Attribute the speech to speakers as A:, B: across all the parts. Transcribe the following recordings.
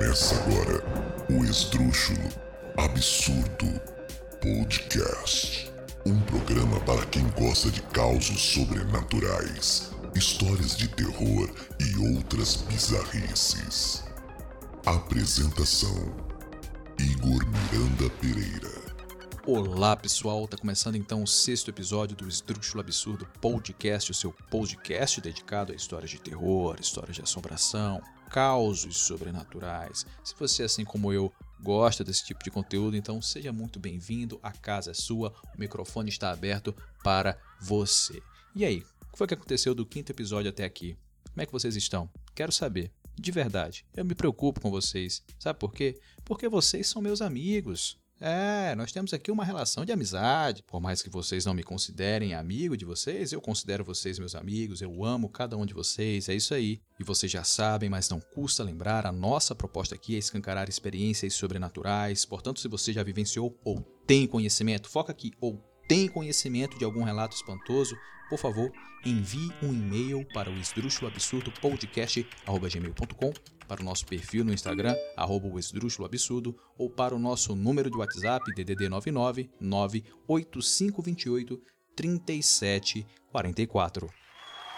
A: Começa agora o Esdrúxulo Absurdo Podcast. Um programa para quem gosta de causos sobrenaturais, histórias de terror e outras bizarrices. Apresentação: Igor Miranda Pereira.
B: Olá pessoal, tá começando então o sexto episódio do Esdrúxulo Absurdo Podcast, o seu podcast dedicado a histórias de terror, histórias de assombração, causos sobrenaturais. Se você, assim como eu, gosta desse tipo de conteúdo, então seja muito bem-vindo, a casa é sua, o microfone está aberto para você. E aí, o que foi que aconteceu do quinto episódio até aqui? Como é que vocês estão? Quero saber. De verdade, eu me preocupo com vocês. Sabe por quê? Porque vocês são meus amigos. É, nós temos aqui uma relação de amizade. Por mais que vocês não me considerem amigo de vocês, eu considero vocês meus amigos, eu amo cada um de vocês, é isso aí. E vocês já sabem, mas não custa lembrar, a nossa proposta aqui é escancarar experiências sobrenaturais. Portanto, se você já vivenciou ou tem conhecimento, foca aqui, ou tem conhecimento de algum relato espantoso, por favor, envie um e-mail para o esdrúxuloabsurdo.podcast.gmail.com para o nosso perfil no Instagram, arroba o Esdrúxulo Absurdo, ou para o nosso número de WhatsApp, DDD 99 98528 3744.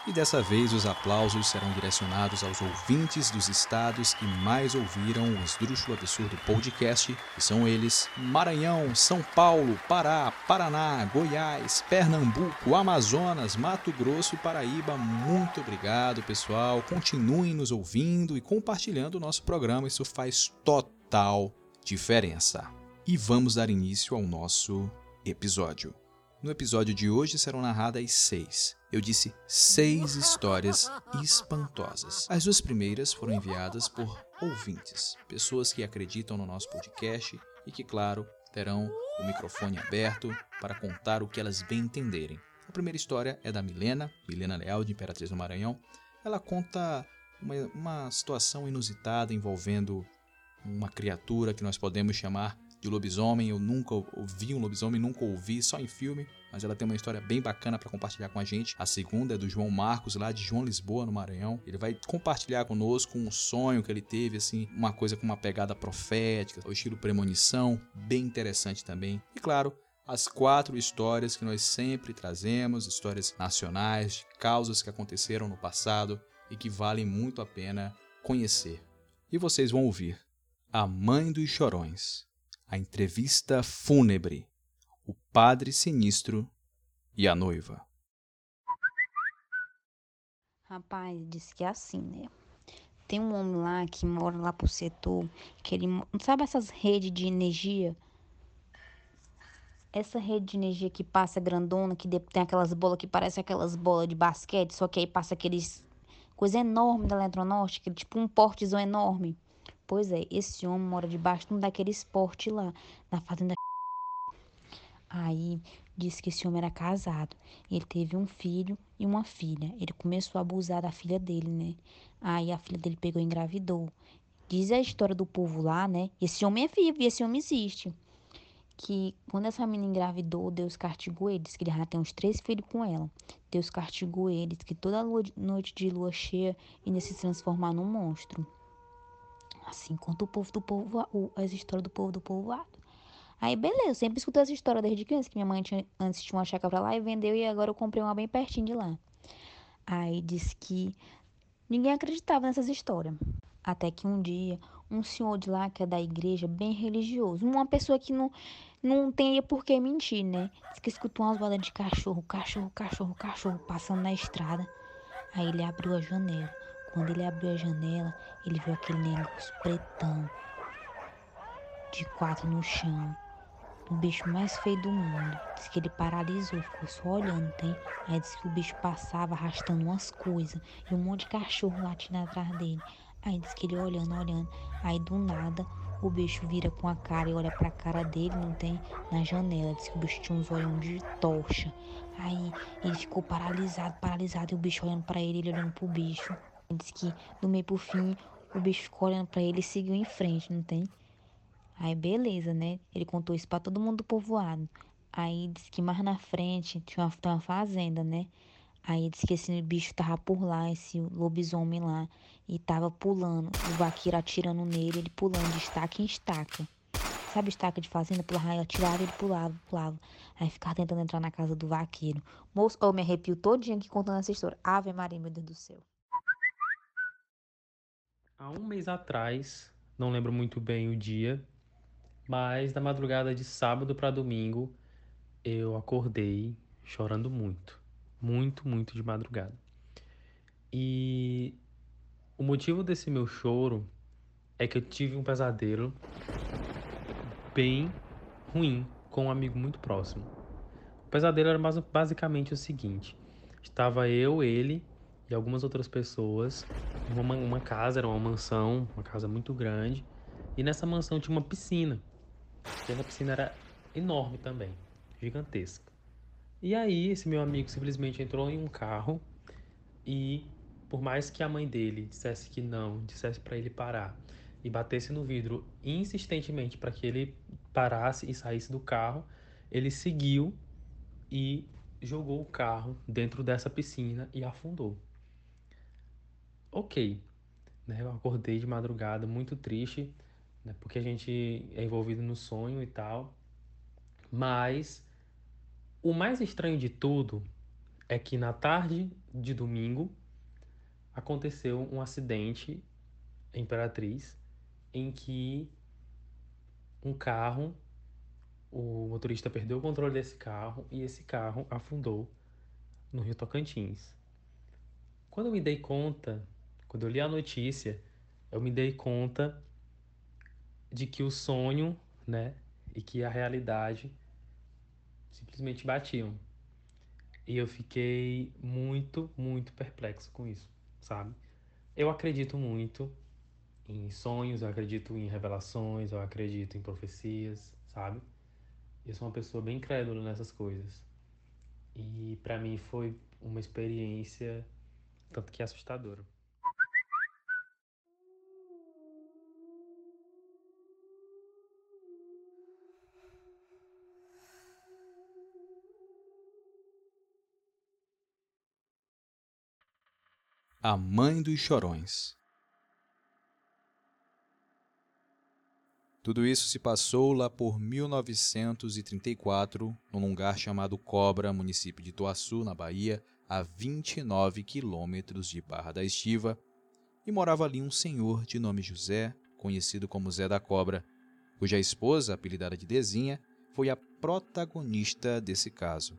B: E dessa vez os aplausos serão direcionados aos ouvintes dos estados que mais ouviram o Esdrúxulo Absurdo Podcast, que são eles Maranhão, São Paulo, Pará, Paraná, Goiás, Pernambuco, Amazonas, Mato Grosso e Paraíba. Muito obrigado, pessoal. Continuem nos ouvindo e compartilhando o nosso programa, isso faz total diferença. E vamos dar início ao nosso episódio. No episódio de hoje serão narradas seis. Eu disse seis histórias espantosas. As duas primeiras foram enviadas por ouvintes, pessoas que acreditam no nosso podcast e que, claro, terão o microfone aberto para contar o que elas bem entenderem. A primeira história é da Milena, Milena Leal, de Imperatriz do Maranhão. Ela conta uma, uma situação inusitada envolvendo uma criatura que nós podemos chamar de lobisomem. Eu nunca ouvi um lobisomem, nunca ouvi, só em filme. Mas ela tem uma história bem bacana para compartilhar com a gente. A segunda é do João Marcos, lá de João Lisboa, no Maranhão. Ele vai compartilhar conosco um sonho que ele teve, assim, uma coisa com uma pegada profética, o estilo premonição, bem interessante também. E claro, as quatro histórias que nós sempre trazemos, histórias nacionais, de causas que aconteceram no passado e que valem muito a pena conhecer. E vocês vão ouvir A Mãe dos Chorões, a entrevista fúnebre, o padre sinistro e a noiva.
C: Rapaz, disse que é assim, né? Tem um homem lá que mora lá pro setor, que ele. Sabe essas redes de energia? Essa rede de energia que passa grandona, que tem aquelas bolas que parecem aquelas bolas de basquete, só que aí passa aqueles. coisa enorme da Eletronorte, é tipo um portezão enorme. Pois é, esse homem mora debaixo de um daqueles portes lá, na fazenda. Aí disse que esse homem era casado. Ele teve um filho e uma filha. Ele começou a abusar da filha dele, né? Aí a filha dele pegou e engravidou. Diz a história do povo lá, né? Esse homem é vivo e esse homem existe. Que quando essa menina engravidou, Deus castigou ele. Diz que ele já tem uns três filhos com ela. Deus castigou ele. Diz que toda noite de lua cheia ia se transformar num monstro. Assim conta o povo do povo, as histórias do povo do povoado. Aí, beleza, eu sempre escutei essa história desde criança, que minha mãe tinha, antes tinha uma chácara pra lá e vendeu, e agora eu comprei uma bem pertinho de lá. Aí disse que ninguém acreditava nessas histórias. Até que um dia, um senhor de lá, que é da igreja, bem religioso, uma pessoa que não, não tem por que mentir, né? Diz que escutou umas vozes de cachorro, cachorro, cachorro, cachorro, passando na estrada. Aí ele abriu a janela. Quando ele abriu a janela, ele viu aquele negócio pretão, de quatro no chão. O bicho mais feio do mundo. Diz que ele paralisou, ficou só olhando, tem? Aí disse que o bicho passava arrastando umas coisas e um monte de cachorro latindo atrás dele. Aí disse que ele olhando, olhando. Aí do nada o bicho vira com a cara e olha pra cara dele, não tem? Na janela. Diz que o bicho tinha uns olhos de tocha. Aí ele ficou paralisado, paralisado, e o bicho olhando para ele, ele olhando pro bicho. Diz que do meio pro fim o bicho ficou olhando pra ele e seguiu em frente, não tem? Aí beleza, né? Ele contou isso pra todo mundo do povoado. Aí disse que mais na frente tinha uma, uma fazenda, né? Aí disse que esse bicho tava por lá, esse lobisomem lá, e tava pulando. O vaqueiro atirando nele, ele pulando de estaca em estaca. Sabe estaca de fazenda? Pulava, atirava, ele pulava, pulava. Aí ficava tentando entrar na casa do vaqueiro. Moço, eu me arrepio todinho aqui contando essa história. Ave Maria, meu Deus do céu.
D: Há um mês atrás, não lembro muito bem o dia, mas na madrugada de sábado para domingo, eu acordei chorando muito muito, muito de madrugada. E o motivo desse meu choro é que eu tive um pesadelo bem ruim com um amigo muito próximo. O pesadelo era basicamente o seguinte: estava eu, ele e algumas outras pessoas uma, uma casa, era uma mansão, uma casa muito grande, e nessa mansão tinha uma piscina. E essa piscina era enorme também, gigantesca. E aí, esse meu amigo simplesmente entrou em um carro e, por mais que a mãe dele dissesse que não, dissesse para ele parar e batesse no vidro insistentemente para que ele parasse e saísse do carro, ele seguiu e jogou o carro dentro dessa piscina e afundou. Ok, né? Eu acordei de madrugada muito triste, né? Porque a gente é envolvido no sonho e tal, mas o mais estranho de tudo é que na tarde de domingo aconteceu um acidente em Imperatriz em que um carro, o motorista perdeu o controle desse carro e esse carro afundou no Rio Tocantins. Quando eu me dei conta, quando eu li a notícia, eu me dei conta de que o sonho, né, e que a realidade simplesmente batiam. E eu fiquei muito, muito perplexo com isso, sabe? Eu acredito muito em sonhos, eu acredito em revelações, eu acredito em profecias, sabe? Eu sou uma pessoa bem crédula nessas coisas. E para mim foi uma experiência tanto que assustadora.
B: A Mãe dos Chorões. Tudo isso se passou lá por 1934, num lugar chamado Cobra, município de Ituaçu, na Bahia, a 29 quilômetros de Barra da Estiva, e morava ali um senhor de nome José, conhecido como Zé da Cobra, cuja esposa, apelidada de Dezinha, foi a protagonista desse caso.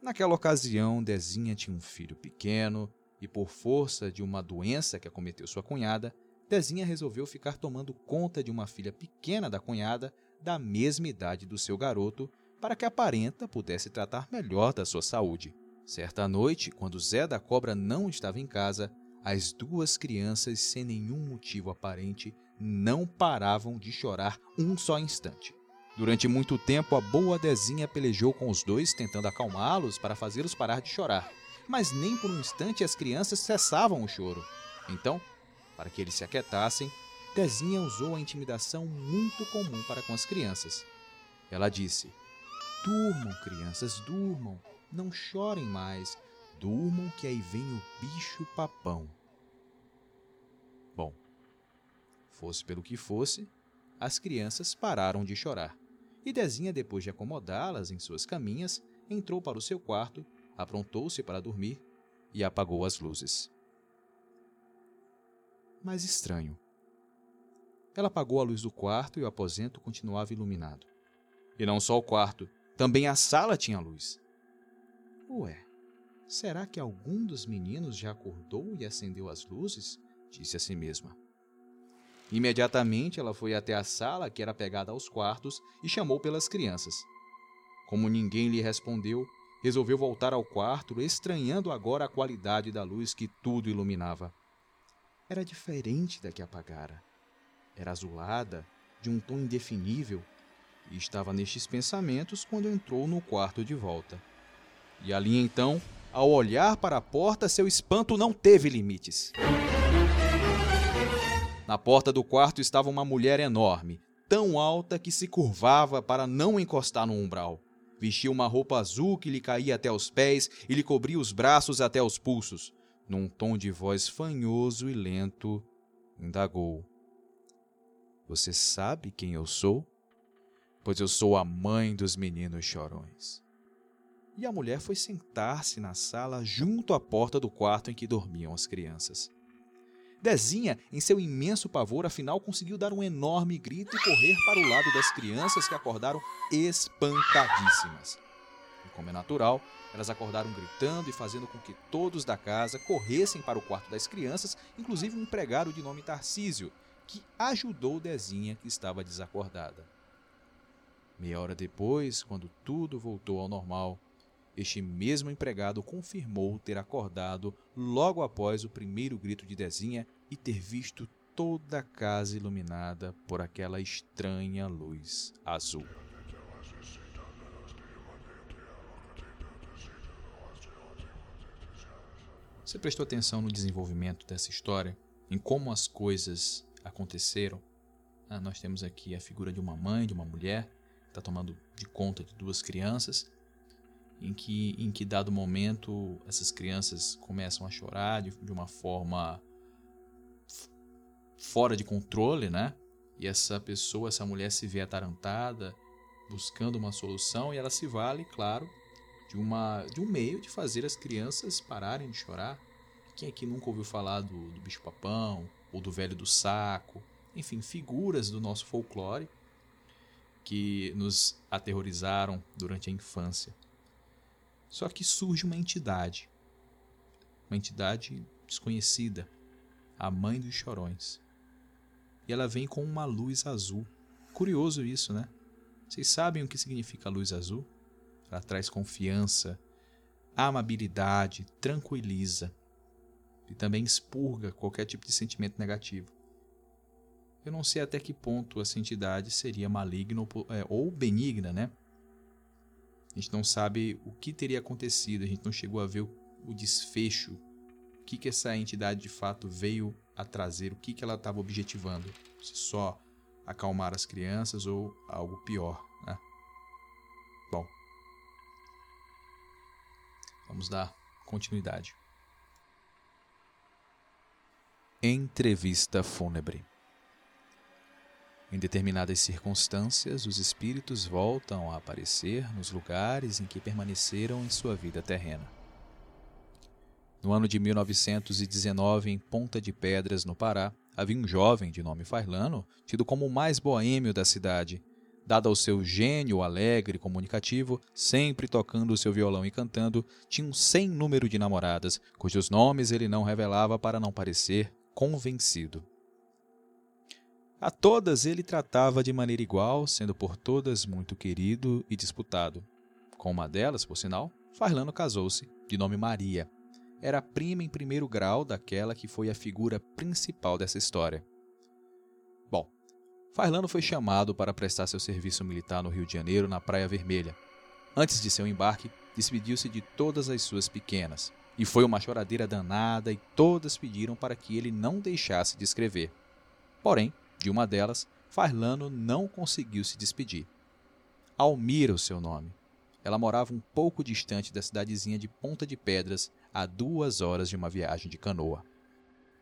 B: Naquela ocasião, Dezinha tinha um filho pequeno e, por força de uma doença que acometeu sua cunhada, Dezinha resolveu ficar tomando conta de uma filha pequena da cunhada, da mesma idade do seu garoto, para que a parenta pudesse tratar melhor da sua saúde. Certa noite, quando Zé da Cobra não estava em casa, as duas crianças, sem nenhum motivo aparente, não paravam de chorar um só instante. Durante muito tempo, a boa Dezinha pelejou com os dois, tentando acalmá-los para fazê-los parar de chorar. Mas nem por um instante as crianças cessavam o choro. Então, para que eles se aquietassem, Dezinha usou a intimidação muito comum para com as crianças. Ela disse: Durmam, crianças, durmam. Não chorem mais. Durmam que aí vem o bicho papão. Bom, fosse pelo que fosse, as crianças pararam de chorar e Dezinha, depois de acomodá-las em suas caminhas, entrou para o seu quarto, aprontou-se para dormir e apagou as luzes. Mas estranho. Ela apagou a luz do quarto e o aposento continuava iluminado. E não só o quarto, também a sala tinha luz. Ué, será que algum dos meninos já acordou e acendeu as luzes? Disse a si mesma. Imediatamente ela foi até a sala que era pegada aos quartos e chamou pelas crianças. Como ninguém lhe respondeu, resolveu voltar ao quarto, estranhando agora a qualidade da luz que tudo iluminava. Era diferente da que apagara. Era azulada, de um tom indefinível, e estava nestes pensamentos quando entrou no quarto de volta. E ali então, ao olhar para a porta, seu espanto não teve limites. Na porta do quarto estava uma mulher enorme, tão alta que se curvava para não encostar no umbral. Vestia uma roupa azul que lhe caía até os pés e lhe cobria os braços até os pulsos. Num tom de voz fanhoso e lento, indagou: Você sabe quem eu sou? Pois eu sou a mãe dos meninos chorões. E a mulher foi sentar-se na sala junto à porta do quarto em que dormiam as crianças. Dezinha, em seu imenso pavor, afinal conseguiu dar um enorme grito e correr para o lado das crianças que acordaram espantadíssimas. E como é natural, elas acordaram gritando e fazendo com que todos da casa corressem para o quarto das crianças, inclusive um empregado de nome Tarcísio, que ajudou Dezinha, que estava desacordada. Meia hora depois, quando tudo voltou ao normal, este mesmo empregado confirmou ter acordado logo após o primeiro grito de Dezinha e ter visto toda a casa iluminada por aquela estranha luz azul. Você prestou atenção no desenvolvimento dessa história, em como as coisas aconteceram? Ah, nós temos aqui a figura de uma mãe, de uma mulher, que está tomando de conta de duas crianças, em que, em que dado momento essas crianças começam a chorar de, de uma forma fora de controle, né? E essa pessoa, essa mulher se vê atarantada, buscando uma solução, e ela se vale, claro, de, uma, de um meio de fazer as crianças pararem de chorar. Quem aqui nunca ouviu falar do, do bicho-papão, ou do velho do saco, enfim, figuras do nosso folclore que nos aterrorizaram durante a infância. Só que surge uma entidade, uma entidade desconhecida, a mãe dos chorões. E ela vem com uma luz azul. Curioso isso, né? Vocês sabem o que significa luz azul? Ela traz confiança, amabilidade, tranquiliza e também expurga qualquer tipo de sentimento negativo. Eu não sei até que ponto essa entidade seria maligna ou é, benigna, né? A gente não sabe o que teria acontecido, a gente não chegou a ver o, o desfecho, o que, que essa entidade de fato veio a trazer, o que, que ela estava objetivando. Se só acalmar as crianças ou algo pior. Né? Bom, vamos dar continuidade. Entrevista fúnebre. Em determinadas circunstâncias, os espíritos voltam a aparecer nos lugares em que permaneceram em sua vida terrena. No ano de 1919, em Ponta de Pedras, no Pará, havia um jovem de nome Farlano, tido como o mais boêmio da cidade. Dado ao seu gênio alegre e comunicativo, sempre tocando seu violão e cantando, tinha um sem número de namoradas, cujos nomes ele não revelava para não parecer convencido. A todas ele tratava de maneira igual, sendo por todas muito querido e disputado. Com uma delas, por sinal, Farlano casou-se, de nome Maria. Era prima em primeiro grau daquela que foi a figura principal dessa história. Bom, Farlano foi chamado para prestar seu serviço militar no Rio de Janeiro, na Praia Vermelha. Antes de seu embarque, despediu-se de todas as suas pequenas. E foi uma choradeira danada e todas pediram para que ele não deixasse de escrever. Porém, de uma delas, Farlano não conseguiu se despedir. Almira o seu nome. Ela morava um pouco distante da cidadezinha de Ponta de Pedras, a duas horas de uma viagem de canoa.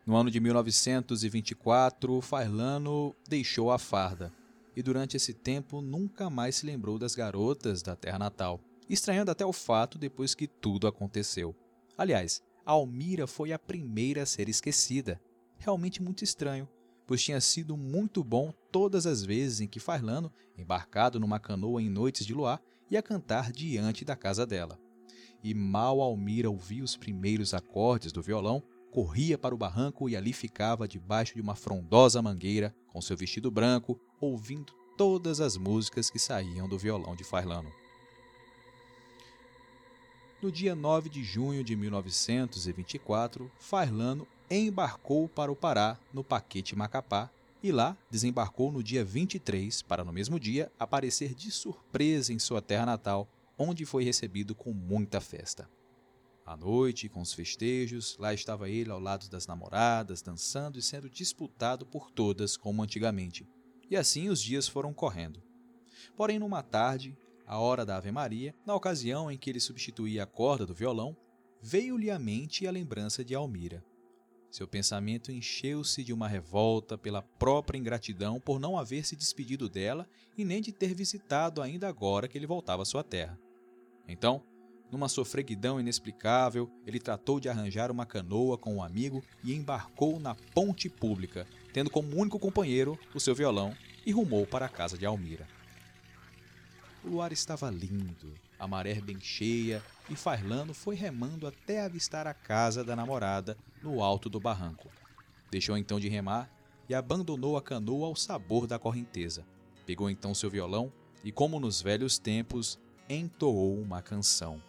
B: No ano de 1924, Farlano deixou a farda e durante esse tempo nunca mais se lembrou das garotas da terra natal, estranhando até o fato depois que tudo aconteceu. Aliás, Almira foi a primeira a ser esquecida. Realmente muito estranho, pois tinha sido muito bom todas as vezes em que Farlano, embarcado numa canoa em noites de luar, ia cantar diante da casa dela. E mal Almira ouvia os primeiros acordes do violão, corria para o barranco e ali ficava debaixo de uma frondosa mangueira, com seu vestido branco, ouvindo todas as músicas que saíam do violão de Farlano. No dia 9 de junho de 1924, Farlano embarcou para o Pará, no Paquete Macapá, e lá desembarcou no dia 23, para no mesmo dia aparecer de surpresa em sua terra natal, onde foi recebido com muita festa. À noite, com os festejos, lá estava ele ao lado das namoradas, dançando e sendo disputado por todas como antigamente. E assim os dias foram correndo. Porém, numa tarde, a hora da Ave Maria, na ocasião em que ele substituía a corda do violão, veio-lhe à mente a lembrança de Almira. Seu pensamento encheu-se de uma revolta pela própria ingratidão por não haver se despedido dela e nem de ter visitado ainda agora que ele voltava à sua terra. Então, numa sofreguidão inexplicável, ele tratou de arranjar uma canoa com um amigo e embarcou na ponte pública, tendo como único companheiro o seu violão, e rumou para a casa de Almira. O luar estava lindo, a maré bem cheia, e Farlano foi remando até avistar a casa da namorada no alto do barranco. Deixou então de remar e abandonou a canoa ao sabor da correnteza. Pegou então seu violão e, como nos velhos tempos, entoou uma canção.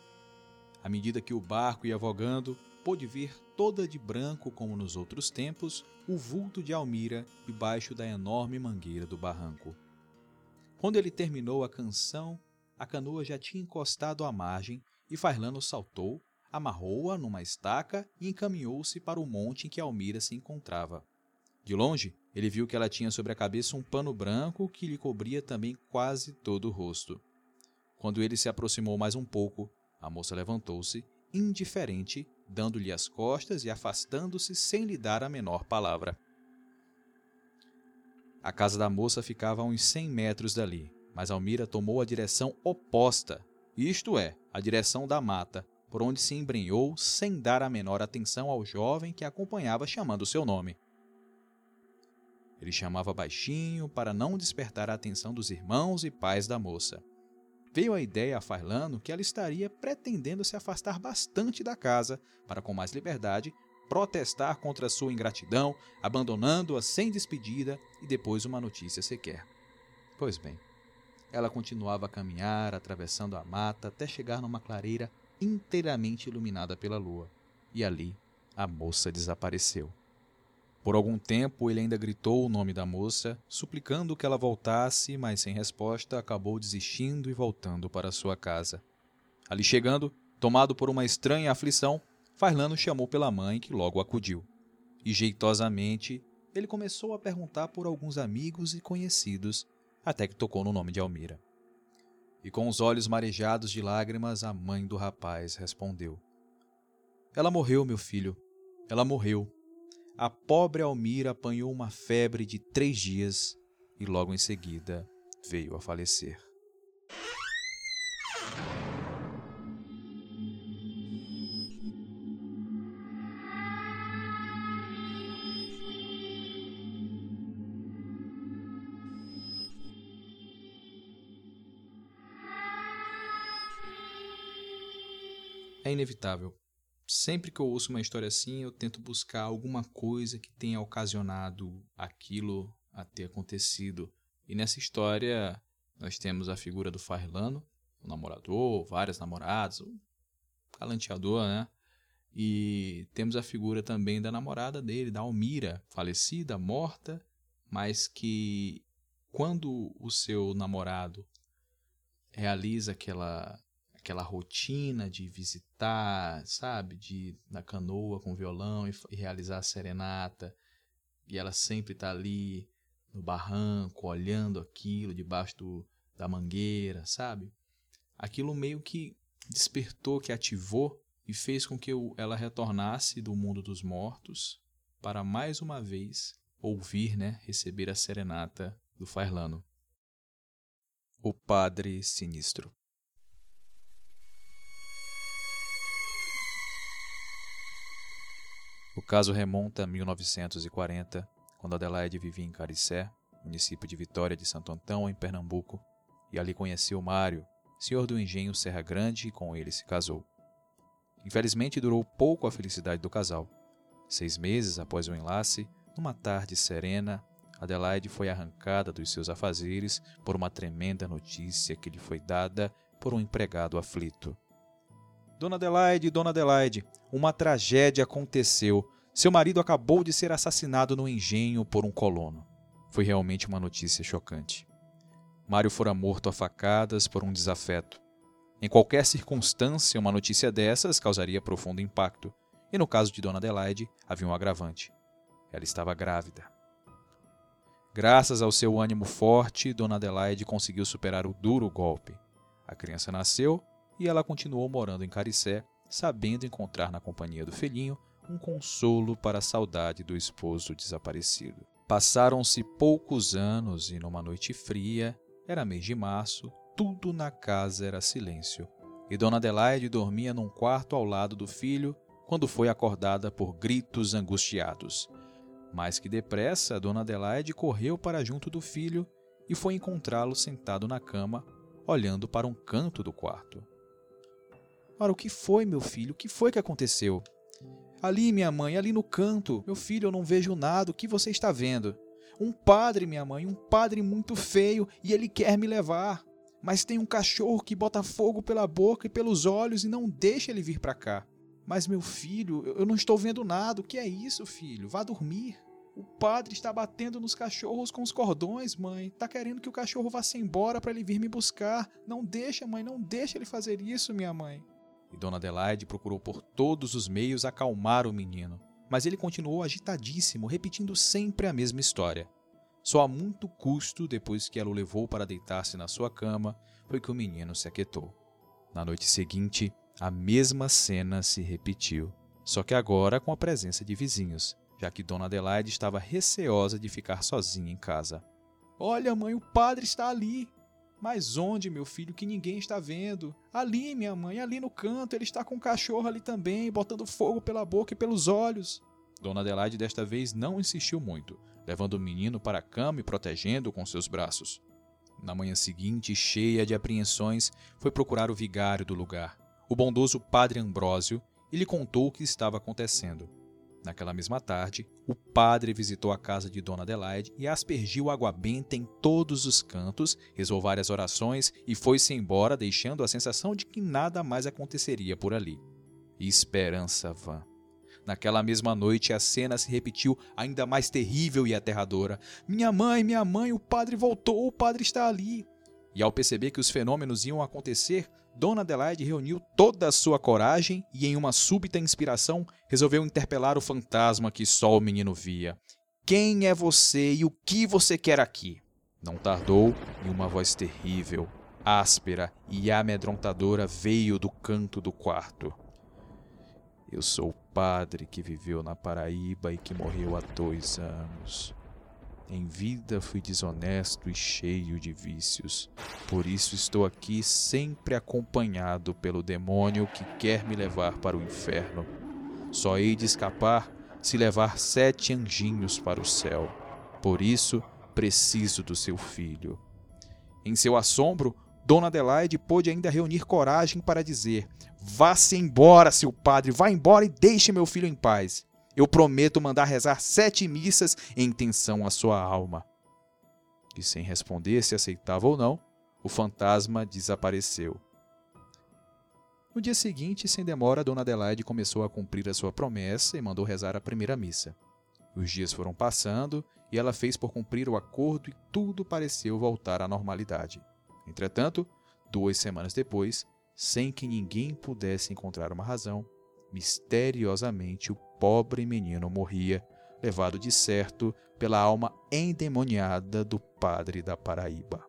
B: À medida que o barco ia vogando, pôde ver toda de branco como nos outros tempos o vulto de Almira debaixo da enorme mangueira do barranco. Quando ele terminou a canção, a canoa já tinha encostado à margem e Farlano saltou, amarrou-a numa estaca e encaminhou-se para o monte em que Almira se encontrava. De longe, ele viu que ela tinha sobre a cabeça um pano branco que lhe cobria também quase todo o rosto. Quando ele se aproximou mais um pouco, a moça levantou-se, indiferente, dando-lhe as costas e afastando-se sem lhe dar a menor palavra. A casa da moça ficava a uns cem metros dali, mas Almira tomou a direção oposta, isto é, a direção da mata, por onde se embrenhou sem dar a menor atenção ao jovem que acompanhava chamando seu nome. Ele chamava baixinho para não despertar a atenção dos irmãos e pais da moça. Veio a ideia a Farlano que ela estaria pretendendo se afastar bastante da casa para, com mais liberdade, protestar contra sua ingratidão, abandonando-a sem despedida e depois uma notícia sequer. Pois bem, ela continuava a caminhar, atravessando a mata até chegar numa clareira inteiramente iluminada pela lua, e ali a moça desapareceu. Por algum tempo ele ainda gritou o nome da moça, suplicando que ela voltasse, mas sem resposta acabou desistindo e voltando para sua casa. Ali chegando, tomado por uma estranha aflição, Farlano chamou pela mãe, que logo acudiu. E jeitosamente ele começou a perguntar por alguns amigos e conhecidos, até que tocou no nome de Almira. E com os olhos marejados de lágrimas, a mãe do rapaz respondeu: Ela morreu, meu filho. Ela morreu a pobre Almira apanhou uma febre de três dias e logo em seguida veio a falecer. É inevitável sempre que eu ouço uma história assim, eu tento buscar alguma coisa que tenha ocasionado aquilo a ter acontecido. E nessa história, nós temos a figura do Farlano, o namorador, várias namoradas, o galanteador, né? E temos a figura também da namorada dele, da Almira, falecida, morta, mas que quando o seu namorado realiza aquela aquela rotina de visitar, sabe, de ir na canoa com violão e, e realizar a serenata, e ela sempre está ali no barranco, olhando aquilo debaixo do, da mangueira, sabe? Aquilo meio que despertou, que ativou e fez com que eu, ela retornasse do mundo dos mortos para mais uma vez ouvir, né, receber a serenata do Farlano. O Padre Sinistro. O caso remonta a 1940, quando Adelaide vivia em Caricé, município de Vitória de Santo Antão, em Pernambuco, e ali conheceu Mário, senhor do engenho Serra Grande, e com ele se casou. Infelizmente durou pouco a felicidade do casal. Seis meses após o enlace, numa tarde serena, Adelaide foi arrancada dos seus afazeres por uma tremenda notícia que lhe foi dada por um empregado aflito. Dona Adelaide, Dona Adelaide, uma tragédia aconteceu. Seu marido acabou de ser assassinado no engenho por um colono. Foi realmente uma notícia chocante. Mário fora morto a facadas por um desafeto. Em qualquer circunstância, uma notícia dessas causaria profundo impacto. E no caso de Dona Adelaide, havia um agravante. Ela estava grávida. Graças ao seu ânimo forte, Dona Adelaide conseguiu superar o duro golpe. A criança nasceu e ela continuou morando em Caricé, sabendo encontrar na companhia do filhinho um consolo para a saudade do esposo desaparecido. Passaram-se poucos anos e numa noite fria, era mês de março, tudo na casa era silêncio. E Dona Adelaide dormia num quarto ao lado do filho quando foi acordada por gritos angustiados. Mais que depressa, Dona Adelaide correu para junto do filho e foi encontrá-lo sentado na cama, olhando para um canto do quarto. Ora, o que foi, meu filho? O que foi que aconteceu? Ali, minha mãe, ali no canto. Meu filho, eu não vejo nada. O que você está vendo? Um padre, minha mãe, um padre muito feio e ele quer me levar. Mas tem um cachorro que bota fogo pela boca e pelos olhos e não deixa ele vir para cá. Mas, meu filho, eu não estou vendo nada. O que é isso, filho? Vá dormir. O padre está batendo nos cachorros com os cordões, mãe. Está querendo que o cachorro vá-se embora para ele vir me buscar. Não deixa, mãe, não deixa ele fazer isso, minha mãe. E Dona Adelaide procurou por todos os meios acalmar o menino, mas ele continuou agitadíssimo, repetindo sempre a mesma história. Só a muito custo, depois que ela o levou para deitar-se na sua cama, foi que o menino se aquietou. Na noite seguinte, a mesma cena se repetiu, só que agora com a presença de vizinhos, já que Dona Adelaide estava receosa de ficar sozinha em casa. Olha, mãe, o padre está ali, mas onde, meu filho, que ninguém está vendo? Ali, minha mãe, ali no canto, ele está com o cachorro ali também, botando fogo pela boca e pelos olhos. Dona Adelaide desta vez não insistiu muito, levando o menino para a cama e protegendo-o com seus braços. Na manhã seguinte, cheia de apreensões, foi procurar o vigário do lugar, o bondoso padre Ambrósio, e lhe contou o que estava acontecendo. Naquela mesma tarde, o padre visitou a casa de Dona Adelaide e aspergiu água benta em todos os cantos, rezou várias orações e foi-se embora, deixando a sensação de que nada mais aconteceria por ali. esperança vã. Naquela mesma noite, a cena se repetiu ainda mais terrível e aterradora. Minha mãe, minha mãe, o padre voltou, o padre está ali. E ao perceber que os fenômenos iam acontecer, Dona Adelaide reuniu toda a sua coragem e, em uma súbita inspiração, resolveu interpelar o fantasma que só o menino via. Quem é você e o que você quer aqui? Não tardou e uma voz terrível, áspera e amedrontadora veio do canto do quarto. Eu sou o padre que viveu na Paraíba e que morreu há dois anos. Em vida fui desonesto e cheio de vícios. Por isso estou aqui sempre acompanhado pelo demônio que quer me levar para o inferno. Só hei de escapar se levar sete anjinhos para o céu. Por isso preciso do seu filho. Em seu assombro, Dona Adelaide pôde ainda reunir coragem para dizer: Vá-se embora, seu padre, vá embora e deixe meu filho em paz. Eu prometo mandar rezar sete missas em intenção à sua alma. E sem responder se aceitava ou não, o fantasma desapareceu. No dia seguinte, sem demora, Dona Adelaide começou a cumprir a sua promessa e mandou rezar a primeira missa. Os dias foram passando e ela fez por cumprir o acordo e tudo pareceu voltar à normalidade. Entretanto, duas semanas depois, sem que ninguém pudesse encontrar uma razão, misteriosamente o pobre menino morria, levado de certo pela alma endemoniada do padre da Paraíba.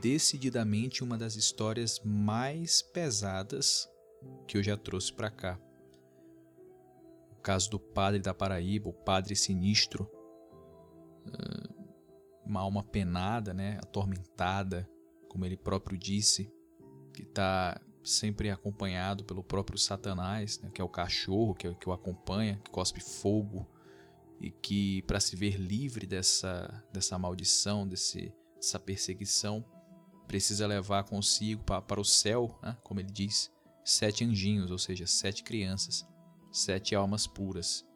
B: Decididamente uma das histórias mais pesadas que eu já trouxe para cá. O caso do padre da Paraíba, o padre sinistro, uma alma penada, né, atormentada, como ele próprio disse, que está sempre acompanhado pelo próprio Satanás, né, que é o cachorro que, que o acompanha, que cospe fogo e que para se ver livre dessa dessa maldição, desse, dessa perseguição, precisa levar consigo para, para o céu, né, como ele diz, sete anjinhos, ou seja, sete crianças, sete almas puras.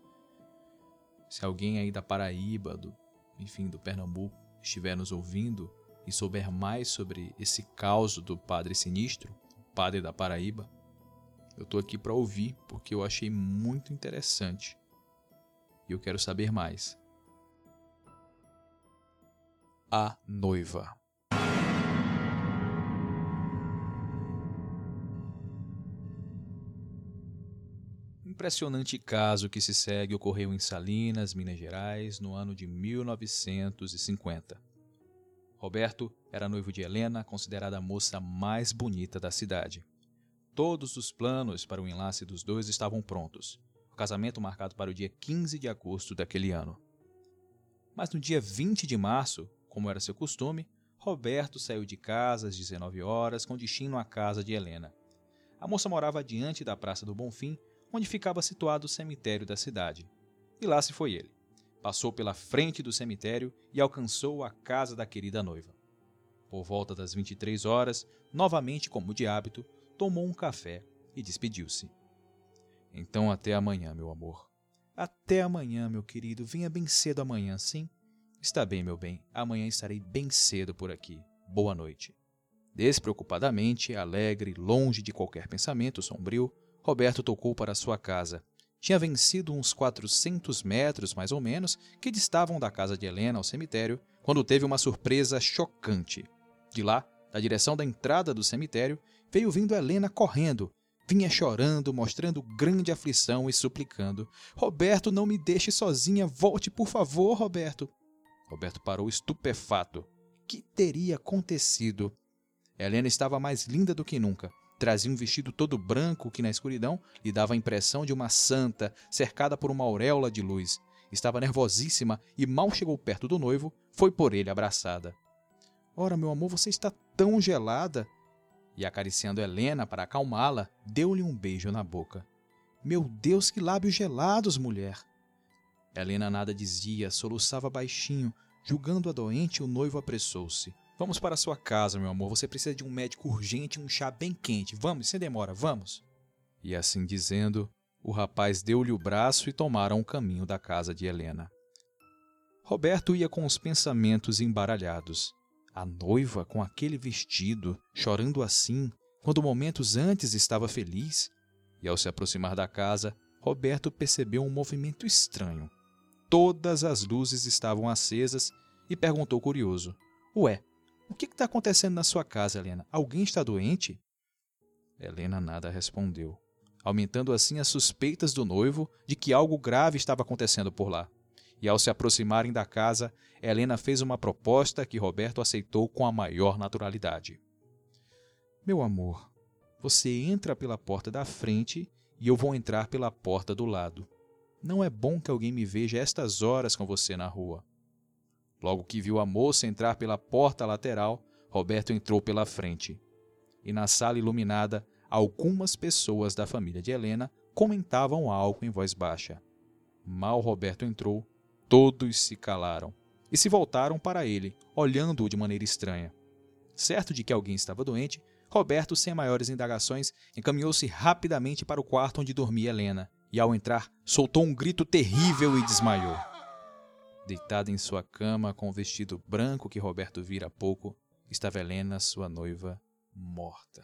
B: Se alguém aí da Paraíba, do, enfim, do Pernambuco, estiver nos ouvindo e souber mais sobre esse caos do Padre Sinistro, Padre da Paraíba, eu estou aqui para ouvir porque eu achei muito interessante e eu quero saber mais. A noiva. Impressionante caso que se segue ocorreu em Salinas, Minas Gerais, no ano de 1950. Roberto era noivo de Helena, considerada a moça mais bonita da cidade. Todos os planos para o enlace dos dois estavam prontos. O casamento marcado para o dia 15 de agosto daquele ano. Mas no dia 20 de março, como era seu costume, Roberto saiu de casa às 19 horas com destino à casa de Helena. A moça morava diante da Praça do Bonfim, onde ficava situado o cemitério da cidade. E lá se foi ele passou pela frente do cemitério e alcançou a casa da querida noiva. Por volta das 23 horas, novamente como de hábito, tomou um café e despediu-se. Então até amanhã, meu amor. Até amanhã, meu querido. Venha bem cedo amanhã, sim? Está bem, meu bem. Amanhã estarei bem cedo por aqui. Boa noite. Despreocupadamente, alegre, longe de qualquer pensamento sombrio, Roberto tocou para sua casa tinha vencido uns 400 metros, mais ou menos, que distavam da casa de Helena ao cemitério, quando teve uma surpresa chocante. De lá, da direção da entrada do cemitério, veio vindo Helena correndo. Vinha chorando, mostrando grande aflição e suplicando: Roberto, não me deixe sozinha, volte, por favor, Roberto. Roberto parou estupefato. Que teria acontecido? Helena estava mais linda do que nunca. Trazia um vestido todo branco que, na escuridão, lhe dava a impressão de uma santa cercada por uma auréola de luz. Estava nervosíssima e mal chegou perto do noivo, foi por ele abraçada. Ora, meu amor, você está tão gelada. E acariciando Helena para acalmá-la, deu-lhe um beijo na boca. Meu Deus, que lábios gelados, mulher! Helena nada dizia, soluçava baixinho. Julgando a doente, o noivo apressou-se. Vamos para sua casa, meu amor. Você precisa de um médico urgente e um chá bem quente. Vamos, sem demora, vamos. E assim dizendo, o rapaz deu-lhe o braço e tomaram o caminho da casa de Helena. Roberto ia com os pensamentos embaralhados. A noiva com aquele vestido, chorando assim, quando momentos antes estava feliz. E ao se aproximar da casa, Roberto percebeu um movimento estranho. Todas as luzes estavam acesas e perguntou curioso: Ué, o que está acontecendo na sua casa, Helena? Alguém está doente? Helena nada respondeu, aumentando assim as suspeitas do noivo de que algo grave estava acontecendo por lá. E ao se aproximarem da casa, Helena fez uma proposta que Roberto aceitou com a maior naturalidade. Meu amor, você entra pela porta da frente e eu vou entrar pela porta do lado. Não é bom que alguém me veja estas horas com você na rua. Logo que viu a moça entrar pela porta lateral, Roberto entrou pela frente. E na sala iluminada, algumas pessoas da família de Helena comentavam algo em voz baixa. Mal Roberto entrou, todos se calaram e se voltaram para ele, olhando-o de maneira estranha. Certo de que alguém estava doente, Roberto, sem maiores indagações, encaminhou-se rapidamente para o quarto onde dormia Helena e, ao entrar, soltou um grito terrível e desmaiou. Deitada em sua cama com o vestido branco que Roberto vira há pouco, estava Helena, sua noiva, morta.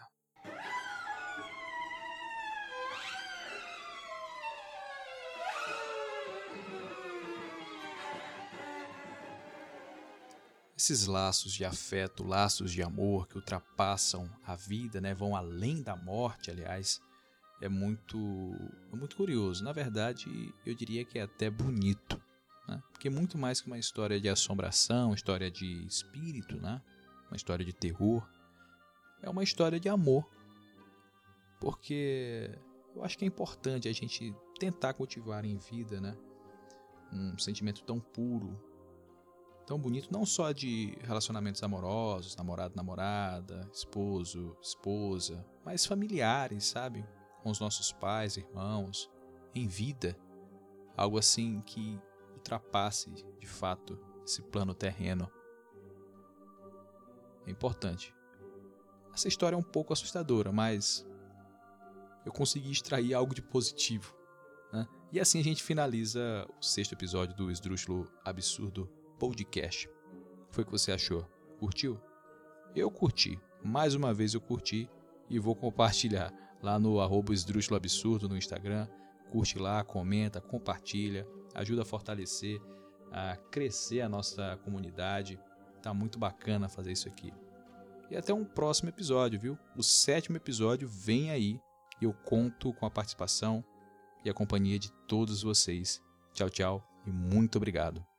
B: Esses laços de afeto, laços de amor que ultrapassam a vida, né, vão além da morte, aliás, é muito, é muito curioso. Na verdade, eu diria que é até bonito né? Porque é muito mais que uma história de assombração, história de espírito, né? uma história de terror, é uma história de amor. Porque eu acho que é importante a gente tentar cultivar em vida né? um sentimento tão puro, tão bonito, não só de relacionamentos amorosos, namorado, namorada, esposo, esposa, mas familiares, sabe? Com os nossos pais, irmãos, em vida. Algo assim que ultrapasse de fato esse plano terreno. É importante. Essa história é um pouco assustadora, mas eu consegui extrair algo de positivo. Né? E assim a gente finaliza o sexto episódio do Esdrúxulo Absurdo Podcast. Foi o que você achou? Curtiu? Eu curti. Mais uma vez eu curti e vou compartilhar lá no arroba Esdrúxulo Absurdo no Instagram. Curte lá, comenta, compartilha ajuda a fortalecer, a crescer a nossa comunidade. Tá muito bacana fazer isso aqui. E até um próximo episódio, viu? O sétimo episódio vem aí e eu conto com a participação e a companhia de todos vocês. Tchau, tchau e muito obrigado.